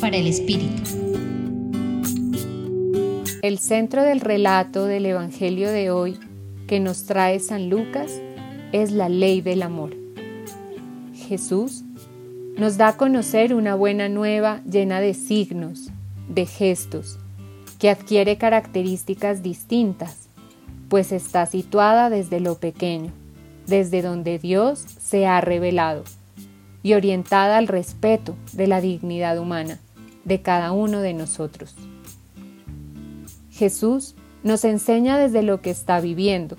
Para el Espíritu. El centro del relato del Evangelio de hoy que nos trae San Lucas es la ley del amor. Jesús nos da a conocer una buena nueva llena de signos, de gestos, que adquiere características distintas, pues está situada desde lo pequeño, desde donde Dios se ha revelado, y orientada al respeto de la dignidad humana de cada uno de nosotros. Jesús nos enseña desde lo que está viviendo,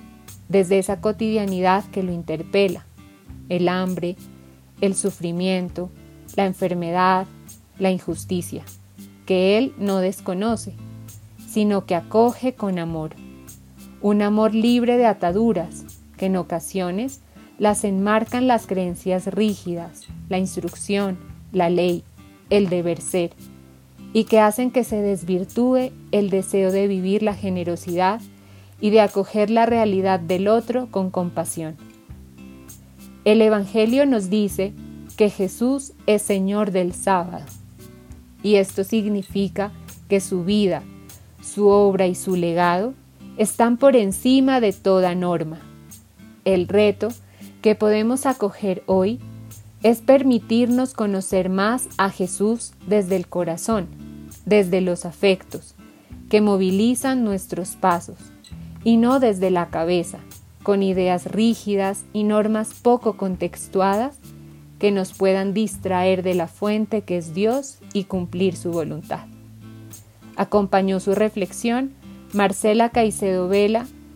desde esa cotidianidad que lo interpela, el hambre, el sufrimiento, la enfermedad, la injusticia, que Él no desconoce, sino que acoge con amor, un amor libre de ataduras, que en ocasiones las enmarcan las creencias rígidas, la instrucción, la ley, el deber ser, y que hacen que se desvirtúe el deseo de vivir la generosidad y de acoger la realidad del otro con compasión. El Evangelio nos dice que Jesús es Señor del sábado, y esto significa que su vida, su obra y su legado están por encima de toda norma. El reto que podemos acoger hoy es permitirnos conocer más a Jesús desde el corazón, desde los afectos, que movilizan nuestros pasos y no desde la cabeza, con ideas rígidas y normas poco contextuadas que nos puedan distraer de la fuente que es Dios y cumplir su voluntad. Acompañó su reflexión Marcela Caicedo Vela